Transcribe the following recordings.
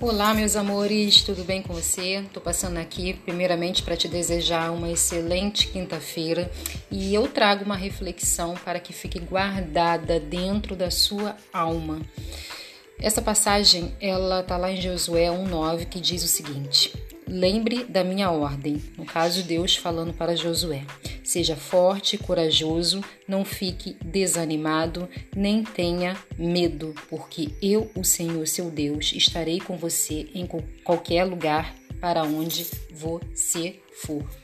Olá, meus amores, tudo bem com você? Estou passando aqui primeiramente para te desejar uma excelente quinta-feira e eu trago uma reflexão para que fique guardada dentro da sua alma. Essa passagem, ela tá lá em Josué 1:9 que diz o seguinte: Lembre da minha ordem. No caso, Deus falando para Josué. Seja forte corajoso, não fique desanimado, nem tenha medo, porque eu, o Senhor seu Deus, estarei com você em qualquer lugar para onde você for.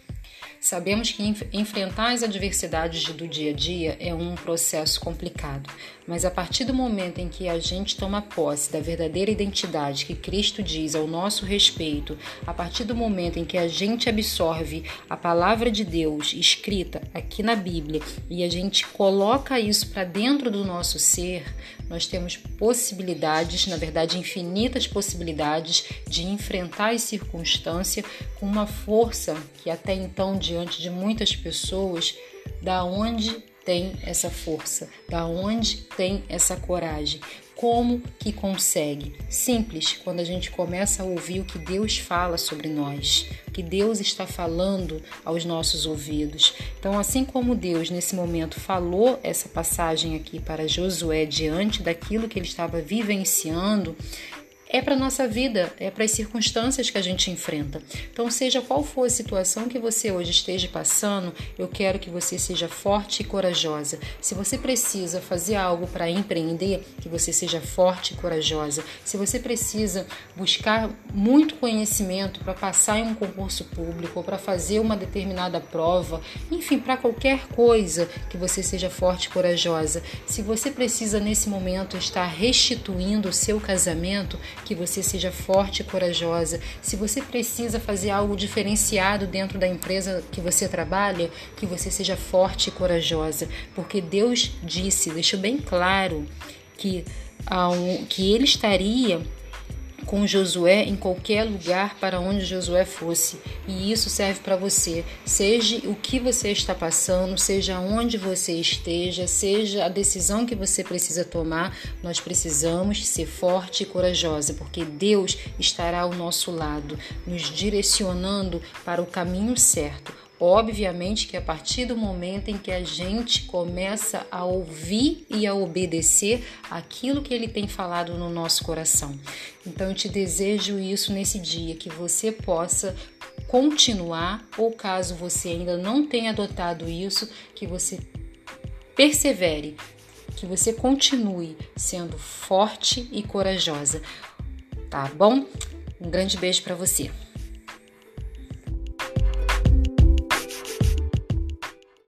Sabemos que enfrentar as adversidades do dia a dia é um processo complicado, mas a partir do momento em que a gente toma posse da verdadeira identidade que Cristo diz ao nosso respeito, a partir do momento em que a gente absorve a palavra de Deus escrita aqui na Bíblia e a gente coloca isso para dentro do nosso ser, nós temos possibilidades, na verdade, infinitas possibilidades de enfrentar as circunstâncias com uma força que até então, diante de muitas pessoas, da onde tem essa força, da onde tem essa coragem. Como que consegue? Simples, quando a gente começa a ouvir o que Deus fala sobre nós, o que Deus está falando aos nossos ouvidos. Então, assim como Deus nesse momento falou essa passagem aqui para Josué diante daquilo que ele estava vivenciando, é para nossa vida, é para as circunstâncias que a gente enfrenta. Então, seja qual for a situação que você hoje esteja passando, eu quero que você seja forte e corajosa. Se você precisa fazer algo para empreender, que você seja forte e corajosa. Se você precisa buscar muito conhecimento para passar em um concurso público para fazer uma determinada prova, enfim, para qualquer coisa, que você seja forte e corajosa. Se você precisa nesse momento estar restituindo o seu casamento, que você seja forte e corajosa. Se você precisa fazer algo diferenciado dentro da empresa que você trabalha, que você seja forte e corajosa, porque Deus disse, deixou bem claro que, que ele estaria com Josué em qualquer lugar para onde Josué fosse. E isso serve para você. Seja o que você está passando, seja onde você esteja, seja a decisão que você precisa tomar, nós precisamos ser forte e corajosa, porque Deus estará ao nosso lado, nos direcionando para o caminho certo Obviamente que a partir do momento em que a gente começa a ouvir e a obedecer aquilo que ele tem falado no nosso coração. Então eu te desejo isso nesse dia, que você possa continuar, ou caso você ainda não tenha adotado isso, que você persevere, que você continue sendo forte e corajosa. Tá bom? Um grande beijo para você.